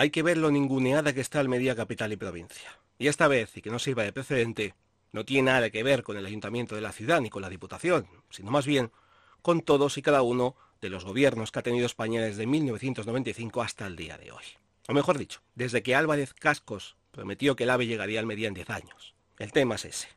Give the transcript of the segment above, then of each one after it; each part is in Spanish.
Hay que ver lo ninguneada que está Almería capital y provincia. Y esta vez, y que no sirva de precedente, no tiene nada que ver con el ayuntamiento de la ciudad ni con la diputación, sino más bien con todos y cada uno de los gobiernos que ha tenido España desde 1995 hasta el día de hoy. O mejor dicho, desde que Álvarez Cascos prometió que el AVE llegaría a Almería en 10 años. El tema es ese.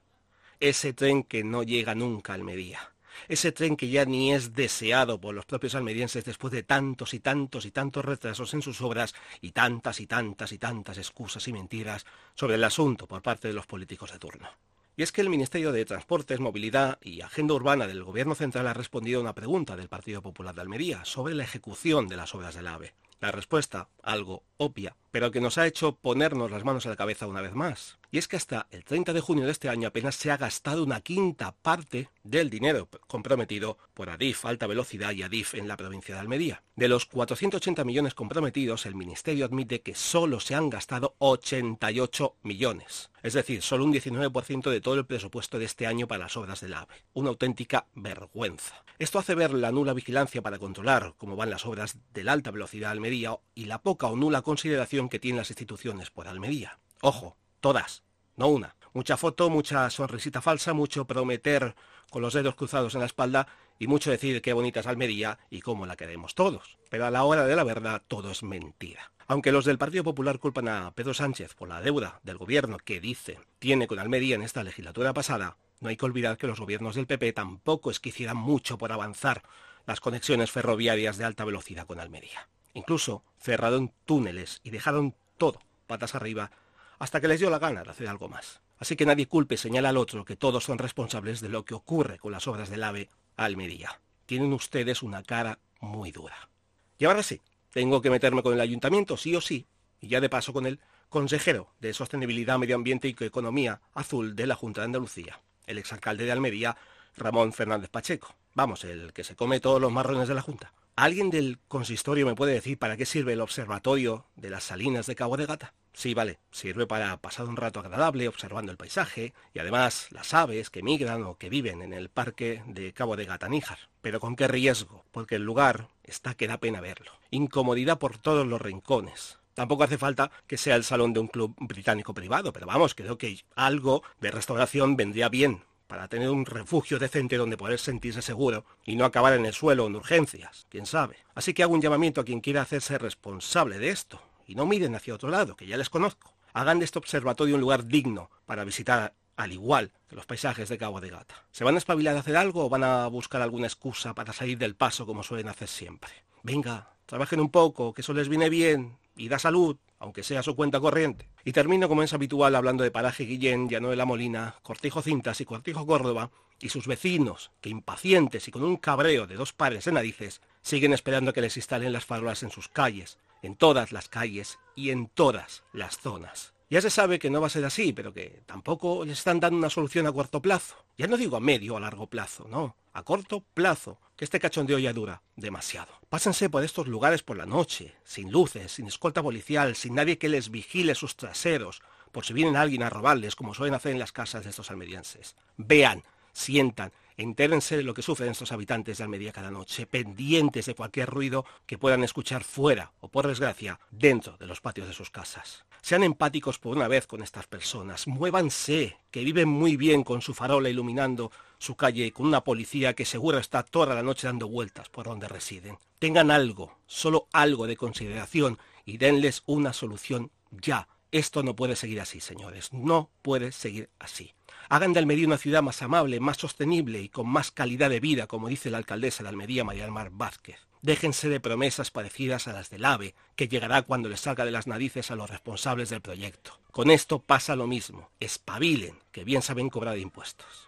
Ese tren que no llega nunca a Almería. Ese tren que ya ni es deseado por los propios almerienses después de tantos y tantos y tantos retrasos en sus obras y tantas y tantas y tantas excusas y mentiras sobre el asunto por parte de los políticos de turno. Y es que el Ministerio de Transportes, Movilidad y Agenda Urbana del Gobierno Central ha respondido a una pregunta del Partido Popular de Almería sobre la ejecución de las obras del AVE. La respuesta, algo obvia, pero que nos ha hecho ponernos las manos a la cabeza una vez más. Y es que hasta el 30 de junio de este año apenas se ha gastado una quinta parte del dinero comprometido por Adif Alta Velocidad y Adif en la provincia de Almería. De los 480 millones comprometidos, el Ministerio admite que solo se han gastado 88 millones. Es decir, solo un 19% de todo el presupuesto de este año para las obras del AVE. Una auténtica vergüenza. Esto hace ver la nula vigilancia para controlar cómo van las obras de la alta velocidad de Almería y la poca o nula consideración que tienen las instituciones por Almería. Ojo, todas, no una. Mucha foto, mucha sonrisita falsa, mucho prometer con los dedos cruzados en la espalda y mucho decir qué bonita es Almería y cómo la queremos todos. Pero a la hora de la verdad todo es mentira. Aunque los del Partido Popular culpan a Pedro Sánchez por la deuda del gobierno que dice tiene con Almería en esta legislatura pasada, no hay que olvidar que los gobiernos del PP tampoco es que hicieran mucho por avanzar las conexiones ferroviarias de alta velocidad con Almería. Incluso cerraron túneles y dejaron todo patas arriba hasta que les dio la gana de hacer algo más. Así que nadie culpe señala al otro que todos son responsables de lo que ocurre con las obras del AVE Almería. Tienen ustedes una cara muy dura. Y ahora sí, tengo que meterme con el ayuntamiento, sí o sí, y ya de paso con el consejero de Sostenibilidad, Medio Ambiente y Economía Azul de la Junta de Andalucía, el exalcalde de Almería, Ramón Fernández Pacheco. Vamos, el que se come todos los marrones de la Junta. ¿Alguien del consistorio me puede decir para qué sirve el observatorio de las salinas de Cabo de Gata? Sí, vale, sirve para pasar un rato agradable observando el paisaje y además las aves que migran o que viven en el parque de Cabo de Gata Níjar. Pero con qué riesgo, porque el lugar está que da pena verlo. Incomodidad por todos los rincones. Tampoco hace falta que sea el salón de un club británico privado, pero vamos, creo que algo de restauración vendría bien para tener un refugio decente donde poder sentirse seguro y no acabar en el suelo en urgencias, quién sabe. Así que hago un llamamiento a quien quiera hacerse responsable de esto, y no miren hacia otro lado, que ya les conozco. Hagan de este observatorio un lugar digno para visitar al igual que los paisajes de Cabo de Gata. ¿Se van a espabilar a hacer algo o van a buscar alguna excusa para salir del paso como suelen hacer siempre? Venga, trabajen un poco, que eso les viene bien y da salud aunque sea su cuenta corriente. Y termino como es habitual hablando de Paraje Guillén, Llano de la Molina, Cortijo Cintas y Cortijo Córdoba, y sus vecinos, que impacientes y con un cabreo de dos pares de narices, siguen esperando que les instalen las farolas en sus calles, en todas las calles y en todas las zonas. Ya se sabe que no va a ser así, pero que tampoco les están dando una solución a corto plazo. Ya no digo a medio o a largo plazo, no, a corto plazo, que este cachondeo ya dura demasiado. Pásense por estos lugares por la noche, sin luces, sin escolta policial, sin nadie que les vigile sus traseros, por si vienen alguien a robarles, como suelen hacer en las casas de estos almerienses. Vean, sientan, entérense de lo que sufren estos habitantes de Almería cada noche, pendientes de cualquier ruido que puedan escuchar fuera o, por desgracia, dentro de los patios de sus casas. Sean empáticos por una vez con estas personas, muévanse, que viven muy bien con su farola iluminando su calle y con una policía que seguro está toda la noche dando vueltas por donde residen. Tengan algo, solo algo de consideración y denles una solución ya. Esto no puede seguir así, señores, no puede seguir así. Hagan de Almería una ciudad más amable, más sostenible y con más calidad de vida, como dice la alcaldesa de Almería, María Vázquez. Déjense de promesas parecidas a las del AVE, que llegará cuando les salga de las narices a los responsables del proyecto. Con esto pasa lo mismo. Espabilen, que bien saben cobrar impuestos.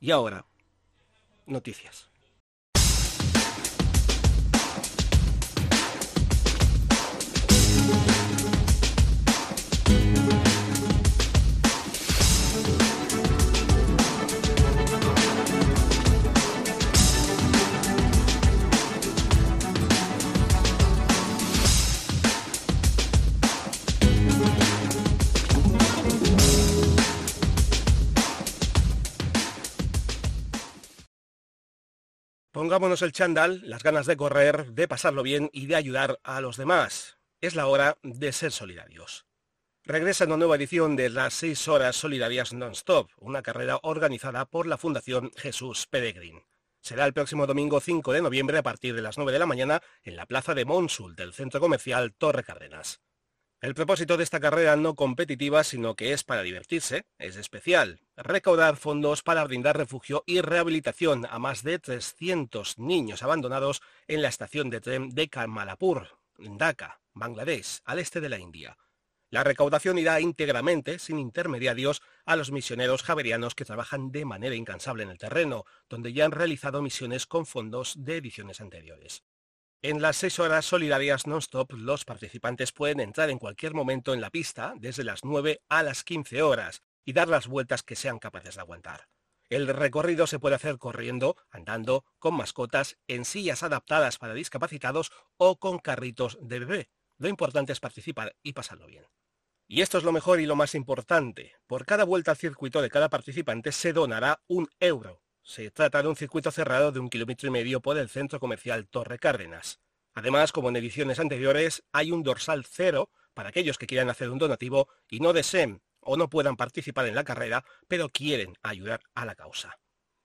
Y ahora, noticias. Pongámonos el chándal, las ganas de correr, de pasarlo bien y de ayudar a los demás. Es la hora de ser solidarios. Regresa una nueva edición de las 6 horas solidarias non-stop, una carrera organizada por la Fundación Jesús Peregrin. Será el próximo domingo 5 de noviembre a partir de las 9 de la mañana en la plaza de Monsul del centro comercial Torre Cárdenas. El propósito de esta carrera no competitiva, sino que es para divertirse, es especial, recaudar fondos para brindar refugio y rehabilitación a más de 300 niños abandonados en la estación de tren de Kamalapur, en Dhaka, Bangladesh, al este de la India. La recaudación irá íntegramente, sin intermediarios, a los misioneros javerianos que trabajan de manera incansable en el terreno, donde ya han realizado misiones con fondos de ediciones anteriores. En las seis horas solidarias non-stop, los participantes pueden entrar en cualquier momento en la pista, desde las 9 a las 15 horas, y dar las vueltas que sean capaces de aguantar. El recorrido se puede hacer corriendo, andando, con mascotas, en sillas adaptadas para discapacitados o con carritos de bebé. Lo importante es participar y pasarlo bien. Y esto es lo mejor y lo más importante. Por cada vuelta al circuito de cada participante se donará un euro. Se trata de un circuito cerrado de un kilómetro y medio por el centro comercial Torre Cárdenas. Además, como en ediciones anteriores, hay un dorsal cero para aquellos que quieran hacer un donativo y no deseen o no puedan participar en la carrera, pero quieren ayudar a la causa.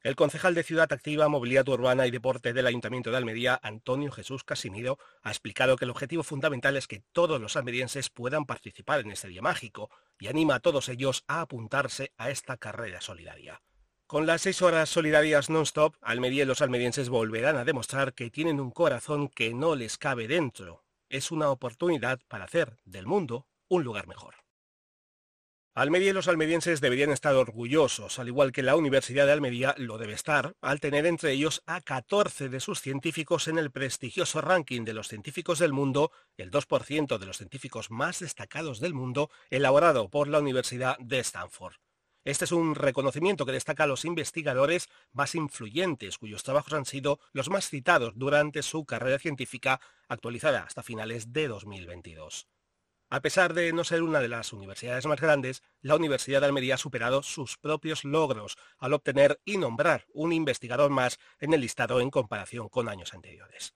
El concejal de Ciudad Activa, Movilidad Urbana y Deporte del Ayuntamiento de Almería, Antonio Jesús Casimiro, ha explicado que el objetivo fundamental es que todos los almerienses puedan participar en este día mágico y anima a todos ellos a apuntarse a esta carrera solidaria. Con las seis horas solidarias non-stop, Almería y los almerienses volverán a demostrar que tienen un corazón que no les cabe dentro. Es una oportunidad para hacer del mundo un lugar mejor. Almería y los almerienses deberían estar orgullosos, al igual que la Universidad de Almería lo debe estar, al tener entre ellos a 14 de sus científicos en el prestigioso ranking de los científicos del mundo, el 2% de los científicos más destacados del mundo, elaborado por la Universidad de Stanford. Este es un reconocimiento que destaca a los investigadores más influyentes, cuyos trabajos han sido los más citados durante su carrera científica actualizada hasta finales de 2022. A pesar de no ser una de las universidades más grandes, la Universidad de Almería ha superado sus propios logros al obtener y nombrar un investigador más en el listado en comparación con años anteriores.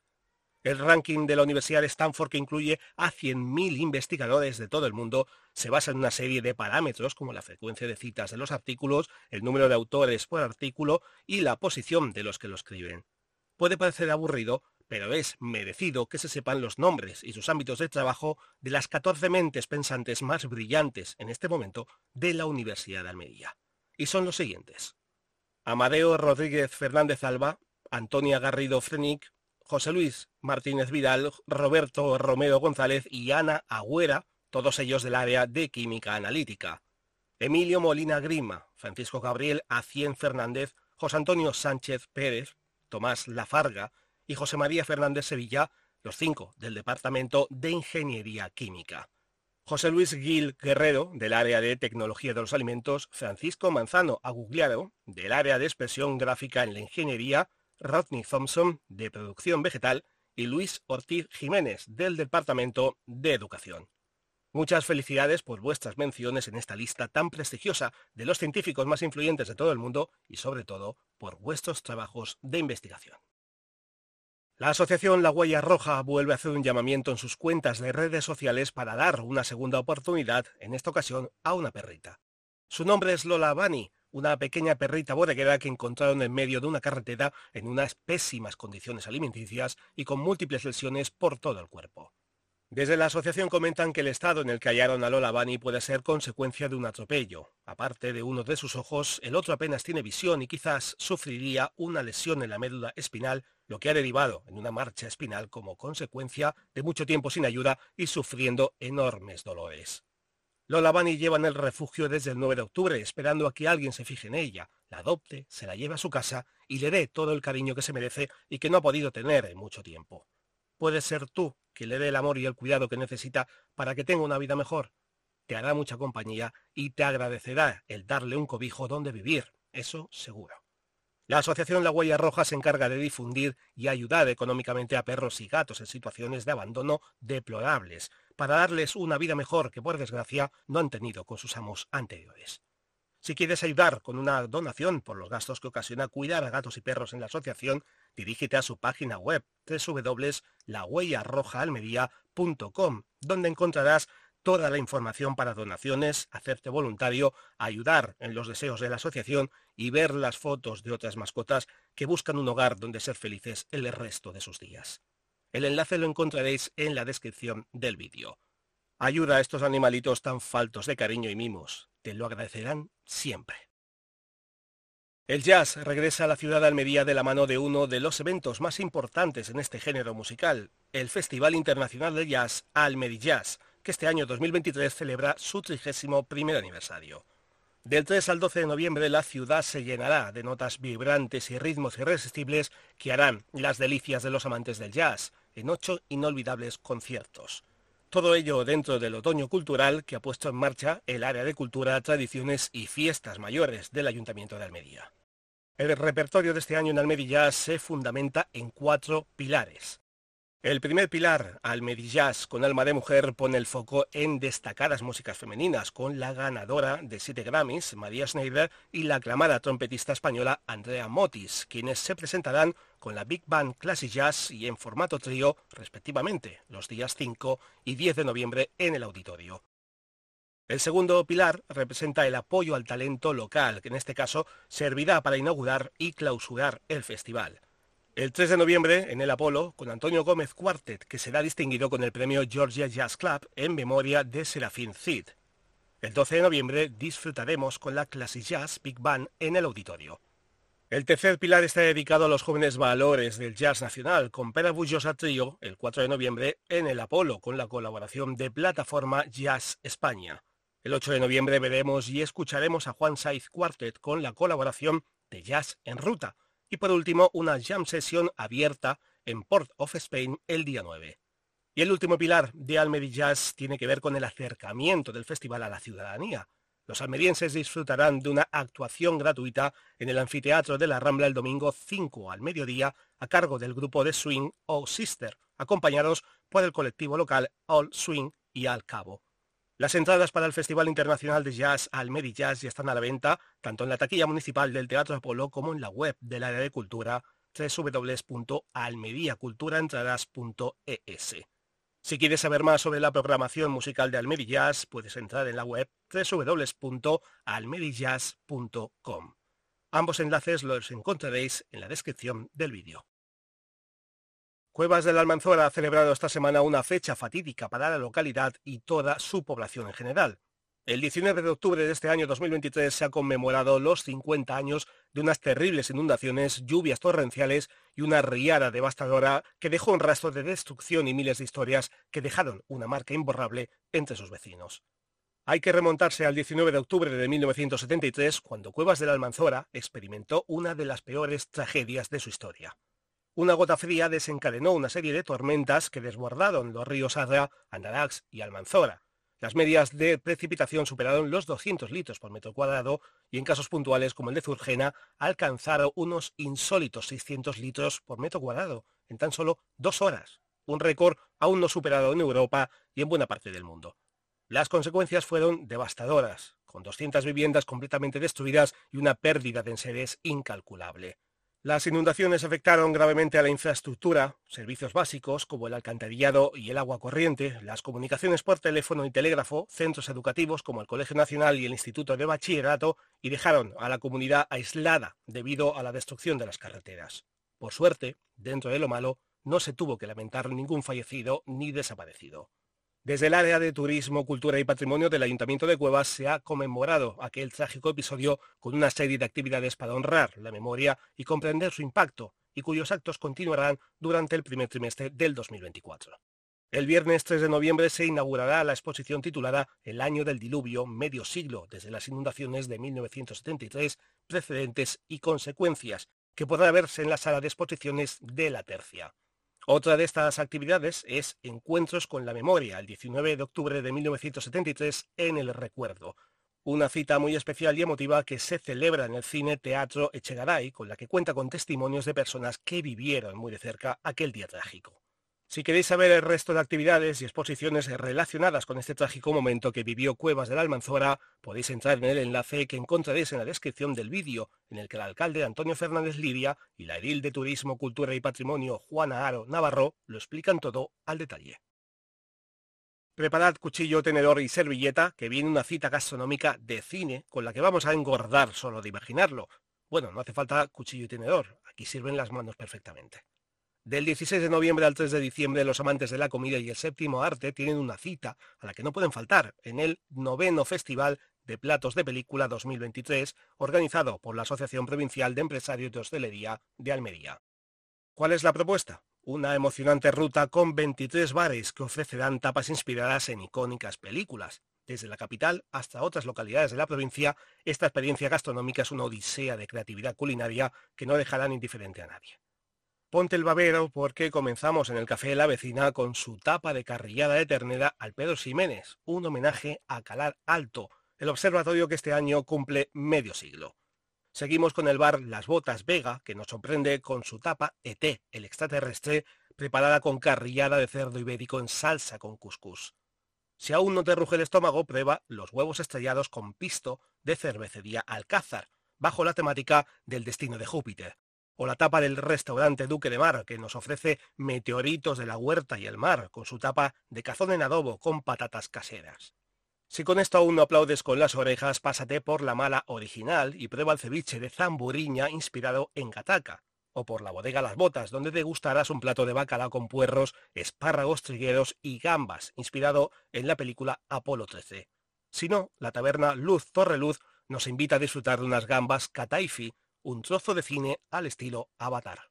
El ranking de la Universidad de Stanford, que incluye a 100.000 investigadores de todo el mundo, se basa en una serie de parámetros como la frecuencia de citas de los artículos, el número de autores por artículo y la posición de los que lo escriben. Puede parecer aburrido, pero es merecido que se sepan los nombres y sus ámbitos de trabajo de las 14 mentes pensantes más brillantes en este momento de la Universidad de Almería. Y son los siguientes. Amadeo Rodríguez Fernández Alba, Antonia Garrido Frenic, José Luis Martínez Vidal, Roberto Romero González y Ana Agüera, todos ellos del área de química analítica. Emilio Molina Grima, Francisco Gabriel Acien Fernández, José Antonio Sánchez Pérez, Tomás Lafarga, y José María Fernández Sevilla, los cinco del Departamento de Ingeniería Química. José Luis Gil Guerrero, del área de Tecnología de los Alimentos, Francisco Manzano Agugliaro, del área de Expresión Gráfica en la Ingeniería, Rodney Thompson, de Producción Vegetal, y Luis Ortiz Jiménez, del Departamento de Educación. Muchas felicidades por vuestras menciones en esta lista tan prestigiosa de los científicos más influyentes de todo el mundo y sobre todo por vuestros trabajos de investigación. La asociación La Huella Roja vuelve a hacer un llamamiento en sus cuentas de redes sociales para dar una segunda oportunidad, en esta ocasión, a una perrita. Su nombre es Lola Bani, una pequeña perrita bodeguera que encontraron en medio de una carretera en unas pésimas condiciones alimenticias y con múltiples lesiones por todo el cuerpo. Desde la asociación comentan que el estado en el que hallaron a Lola Bunny puede ser consecuencia de un atropello. Aparte de uno de sus ojos, el otro apenas tiene visión y quizás sufriría una lesión en la médula espinal, lo que ha derivado en una marcha espinal como consecuencia de mucho tiempo sin ayuda y sufriendo enormes dolores. Lola Bunny lleva en el refugio desde el 9 de octubre, esperando a que alguien se fije en ella, la adopte, se la lleve a su casa y le dé todo el cariño que se merece y que no ha podido tener en mucho tiempo. Puedes ser tú que le dé el amor y el cuidado que necesita para que tenga una vida mejor. Te hará mucha compañía y te agradecerá el darle un cobijo donde vivir, eso seguro. La Asociación La Huella Roja se encarga de difundir y ayudar económicamente a perros y gatos en situaciones de abandono deplorables, para darles una vida mejor que por desgracia no han tenido con sus amos anteriores. Si quieres ayudar con una donación por los gastos que ocasiona cuidar a gatos y perros en la asociación, dirígete a su página web www.lahuellarrojaalmería.org almediacult.com, donde encontrarás toda la información para donaciones, hacerte voluntario, ayudar en los deseos de la asociación y ver las fotos de otras mascotas que buscan un hogar donde ser felices el resto de sus días. El enlace lo encontraréis en la descripción del vídeo. Ayuda a estos animalitos tan faltos de cariño y mimos. Te lo agradecerán siempre. El jazz regresa a la ciudad de Almería de la mano de uno de los eventos más importantes en este género musical, el Festival Internacional de Jazz Jazz, que este año 2023 celebra su 31 primer aniversario. Del 3 al 12 de noviembre la ciudad se llenará de notas vibrantes y ritmos irresistibles que harán las delicias de los amantes del jazz en ocho inolvidables conciertos. Todo ello dentro del otoño cultural que ha puesto en marcha el área de cultura, tradiciones y fiestas mayores del Ayuntamiento de Almería. El repertorio de este año en Almería se fundamenta en cuatro pilares. El primer pilar, Almedillas con alma de mujer, pone el foco en destacadas músicas femeninas, con la ganadora de siete Grammys, María Schneider, y la aclamada trompetista española Andrea Motis, quienes se presentarán con la Big Band Classic Jazz y en formato trío, respectivamente, los días 5 y 10 de noviembre en el auditorio. El segundo pilar representa el apoyo al talento local, que en este caso servirá para inaugurar y clausurar el festival. El 3 de noviembre, en el Apolo, con Antonio Gómez Quartet, que será distinguido con el premio Georgia Jazz Club en memoria de Serafín Cid. El 12 de noviembre disfrutaremos con la Classic Jazz Big Band en el auditorio. El tercer pilar está dedicado a los jóvenes valores del jazz nacional, con Pera Bullosa Trio, el 4 de noviembre, en el Apolo, con la colaboración de Plataforma Jazz España. El 8 de noviembre veremos y escucharemos a Juan Saiz Quartet con la colaboración de Jazz en Ruta, y por último, una jam session abierta en Port of Spain el día 9. Y el último pilar de Almeri Jazz tiene que ver con el acercamiento del festival a la ciudadanía. Los almerienses disfrutarán de una actuación gratuita en el anfiteatro de la Rambla el domingo 5 al mediodía a cargo del grupo de swing O Sister, acompañados por el colectivo local All Swing y Al Cabo. Las entradas para el Festival Internacional de Jazz Almeri Jazz ya están a la venta, tanto en la taquilla municipal del Teatro Apolo como en la web del área de cultura www.almeriaculturaentradas.es. Si quieres saber más sobre la programación musical de Almeri Jazz, puedes entrar en la web www.almerijazz.com. Ambos enlaces los encontraréis en la descripción del vídeo. Cuevas de la Almanzora ha celebrado esta semana una fecha fatídica para la localidad y toda su población en general. El 19 de octubre de este año 2023 se ha conmemorado los 50 años de unas terribles inundaciones, lluvias torrenciales y una riada devastadora que dejó un rastro de destrucción y miles de historias que dejaron una marca imborrable entre sus vecinos. Hay que remontarse al 19 de octubre de 1973, cuando Cuevas de la Almanzora experimentó una de las peores tragedias de su historia. Una gota fría desencadenó una serie de tormentas que desbordaron los ríos Adra, Andarax y Almanzora. Las medias de precipitación superaron los 200 litros por metro cuadrado y en casos puntuales como el de Zurgena alcanzaron unos insólitos 600 litros por metro cuadrado en tan solo dos horas, un récord aún no superado en Europa y en buena parte del mundo. Las consecuencias fueron devastadoras, con 200 viviendas completamente destruidas y una pérdida de enseres incalculable. Las inundaciones afectaron gravemente a la infraestructura, servicios básicos como el alcantarillado y el agua corriente, las comunicaciones por teléfono y telégrafo, centros educativos como el Colegio Nacional y el Instituto de Bachillerato y dejaron a la comunidad aislada debido a la destrucción de las carreteras. Por suerte, dentro de lo malo, no se tuvo que lamentar ningún fallecido ni desaparecido. Desde el área de Turismo, Cultura y Patrimonio del Ayuntamiento de Cuevas se ha conmemorado aquel trágico episodio con una serie de actividades para honrar la memoria y comprender su impacto, y cuyos actos continuarán durante el primer trimestre del 2024. El viernes 3 de noviembre se inaugurará la exposición titulada El año del diluvio, medio siglo desde las inundaciones de 1973, precedentes y consecuencias, que podrá verse en la sala de exposiciones de la Tercia. Otra de estas actividades es Encuentros con la Memoria, el 19 de octubre de 1973 en El Recuerdo. Una cita muy especial y emotiva que se celebra en el Cine Teatro Echegaray, con la que cuenta con testimonios de personas que vivieron muy de cerca aquel día trágico. Si queréis saber el resto de actividades y exposiciones relacionadas con este trágico momento que vivió Cuevas de la Almanzora, podéis entrar en el enlace que encontraréis en la descripción del vídeo, en el que el alcalde Antonio Fernández Lidia y la edil de Turismo, Cultura y Patrimonio Juana Aro Navarro lo explican todo al detalle. Preparad cuchillo, tenedor y servilleta, que viene una cita gastronómica de cine con la que vamos a engordar solo de imaginarlo. Bueno, no hace falta cuchillo y tenedor, aquí sirven las manos perfectamente. Del 16 de noviembre al 3 de diciembre, los amantes de la comida y el séptimo arte tienen una cita a la que no pueden faltar en el noveno Festival de Platos de Película 2023, organizado por la Asociación Provincial de Empresarios de Hostelería de Almería. ¿Cuál es la propuesta? Una emocionante ruta con 23 bares que ofrecerán tapas inspiradas en icónicas películas. Desde la capital hasta otras localidades de la provincia, esta experiencia gastronómica es una odisea de creatividad culinaria que no dejará indiferente a nadie. Ponte el babero porque comenzamos en el Café la Vecina con su tapa de carrillada de ternera al Pedro Ximénez, un homenaje a Calar Alto, el observatorio que este año cumple medio siglo. Seguimos con el bar Las Botas Vega, que nos sorprende con su tapa ET, el extraterrestre, preparada con carrillada de cerdo ibérico en salsa con cuscús. Si aún no te ruge el estómago, prueba los huevos estrellados con pisto de cervecería Alcázar, bajo la temática del destino de Júpiter. O la tapa del restaurante Duque de Mar, que nos ofrece meteoritos de la huerta y el mar, con su tapa de cazón en adobo con patatas caseras. Si con esto aún no aplaudes con las orejas, pásate por la mala original y prueba el ceviche de zamburiña inspirado en Gataca, o por la bodega Las Botas, donde degustarás un plato de bacalao con puerros, espárragos trigueros y gambas, inspirado en la película Apolo 13. Si no, la taberna Luz Torreluz nos invita a disfrutar de unas gambas Kataifi, un trozo de cine al estilo Avatar.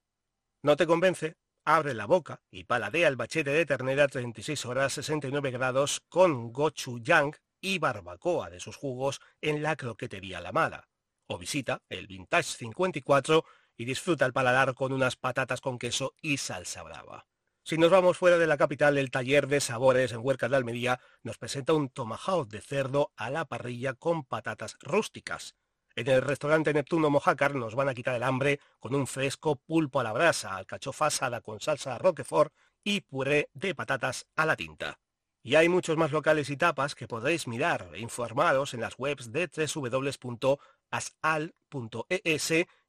¿No te convence? Abre la boca y paladea el bachete de ternera 36 horas 69 grados con gochujang y barbacoa de sus jugos en la croquetería La Mala. O visita el Vintage 54 y disfruta el paladar con unas patatas con queso y salsa brava. Si nos vamos fuera de la capital, el taller de sabores en Huerca de Almería nos presenta un tomahawk de cerdo a la parrilla con patatas rústicas. En el restaurante Neptuno Mojácar nos van a quitar el hambre con un fresco pulpo a la brasa, alcachofa asada con salsa roquefort y puré de patatas a la tinta. Y hay muchos más locales y tapas que podréis mirar e informaros en las webs de www.asal.es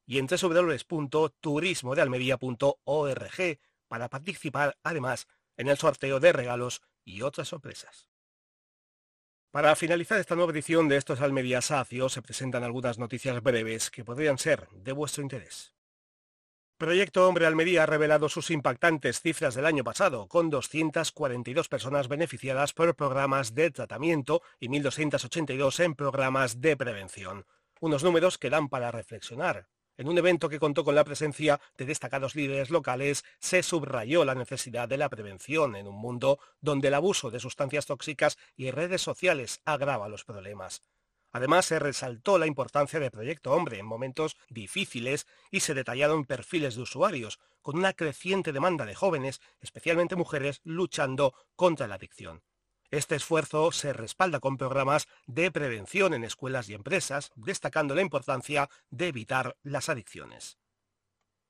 y en www.turismodealmería.org para participar además en el sorteo de regalos y otras sorpresas. Para finalizar esta nueva edición de estos Almería Sacios se presentan algunas noticias breves que podrían ser de vuestro interés. Proyecto Hombre Almería ha revelado sus impactantes cifras del año pasado, con 242 personas beneficiadas por programas de tratamiento y 1.282 en programas de prevención. Unos números que dan para reflexionar. En un evento que contó con la presencia de destacados líderes locales, se subrayó la necesidad de la prevención en un mundo donde el abuso de sustancias tóxicas y redes sociales agrava los problemas. Además, se resaltó la importancia de Proyecto Hombre en momentos difíciles y se detallaron perfiles de usuarios, con una creciente demanda de jóvenes, especialmente mujeres, luchando contra la adicción. Este esfuerzo se respalda con programas de prevención en escuelas y empresas, destacando la importancia de evitar las adicciones.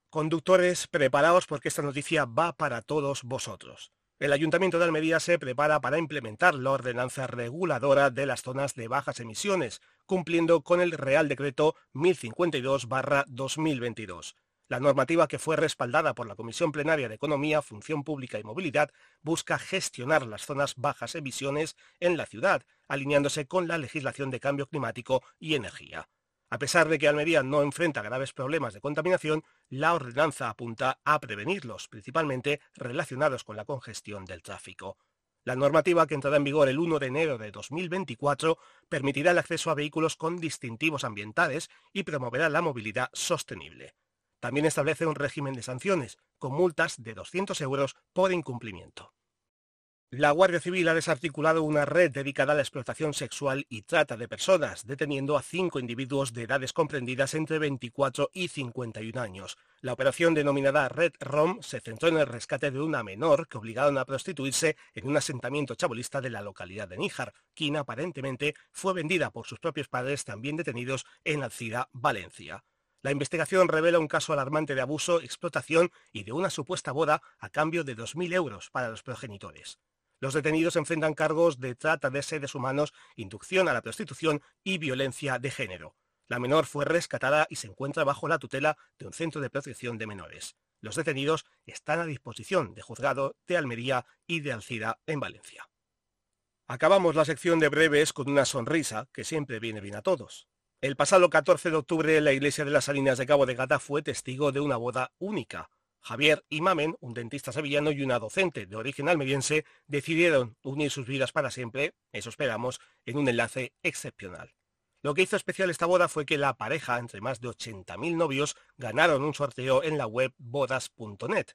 Conductores, preparaos porque esta noticia va para todos vosotros. El Ayuntamiento de Almería se prepara para implementar la ordenanza reguladora de las zonas de bajas emisiones, cumpliendo con el Real Decreto 1052-2022. La normativa que fue respaldada por la Comisión Plenaria de Economía, Función Pública y Movilidad busca gestionar las zonas bajas emisiones en la ciudad, alineándose con la legislación de cambio climático y energía. A pesar de que Almería no enfrenta graves problemas de contaminación, la ordenanza apunta a prevenirlos, principalmente relacionados con la congestión del tráfico. La normativa que entrará en vigor el 1 de enero de 2024 permitirá el acceso a vehículos con distintivos ambientales y promoverá la movilidad sostenible. También establece un régimen de sanciones, con multas de 200 euros por incumplimiento. La Guardia Civil ha desarticulado una red dedicada a la explotación sexual y trata de personas, deteniendo a cinco individuos de edades comprendidas entre 24 y 51 años. La operación denominada Red Rom se centró en el rescate de una menor que obligaron a prostituirse en un asentamiento chabolista de la localidad de Níjar, quien aparentemente fue vendida por sus propios padres también detenidos en Alcira, Valencia. La investigación revela un caso alarmante de abuso, explotación y de una supuesta boda a cambio de 2.000 euros para los progenitores. Los detenidos enfrentan cargos de trata de seres humanos, inducción a la prostitución y violencia de género. La menor fue rescatada y se encuentra bajo la tutela de un centro de protección de menores. Los detenidos están a disposición de juzgado de Almería y de Alcira en Valencia. Acabamos la sección de breves con una sonrisa que siempre viene bien a todos. El pasado 14 de octubre la iglesia de las Salinas de Cabo de Gata fue testigo de una boda única. Javier y Mamen, un dentista sevillano y una docente de origen almeriense, decidieron unir sus vidas para siempre, eso esperamos, en un enlace excepcional. Lo que hizo especial esta boda fue que la pareja, entre más de 80.000 novios, ganaron un sorteo en la web bodas.net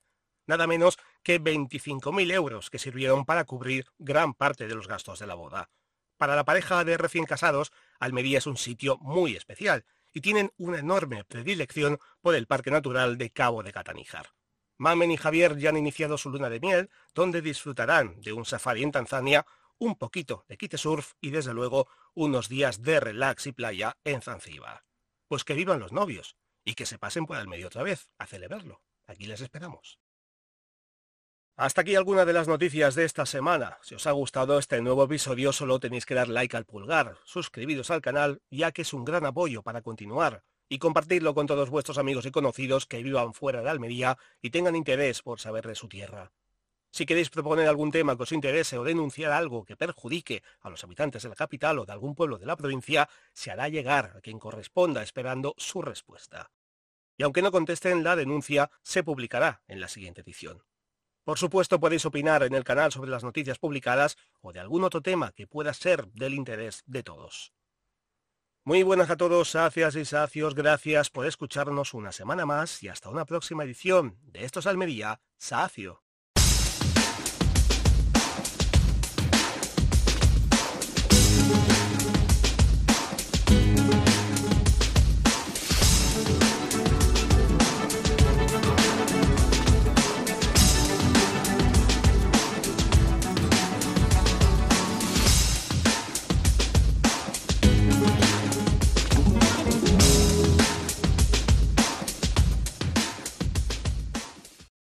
nada menos que 25.000 euros que sirvieron para cubrir gran parte de los gastos de la boda. Para la pareja de recién casados, Almería es un sitio muy especial y tienen una enorme predilección por el Parque Natural de Cabo de Cataníjar. Mamen y Javier ya han iniciado su luna de miel, donde disfrutarán de un safari en Tanzania, un poquito de kite surf y desde luego unos días de relax y playa en Zanzíbar. Pues que vivan los novios y que se pasen por el medio otra vez a celebrarlo. Aquí les esperamos. Hasta aquí algunas de las noticias de esta semana. Si os ha gustado este nuevo episodio solo tenéis que dar like al pulgar, suscribiros al canal ya que es un gran apoyo para continuar y compartirlo con todos vuestros amigos y conocidos que vivan fuera de Almería y tengan interés por saber de su tierra. Si queréis proponer algún tema que os interese o denunciar algo que perjudique a los habitantes de la capital o de algún pueblo de la provincia, se hará llegar a quien corresponda esperando su respuesta. Y aunque no contesten, la denuncia se publicará en la siguiente edición. Por supuesto podéis opinar en el canal sobre las noticias publicadas o de algún otro tema que pueda ser del interés de todos. Muy buenas a todos, sacias y sacios, gracias por escucharnos una semana más y hasta una próxima edición de Estos Almería, Sacio.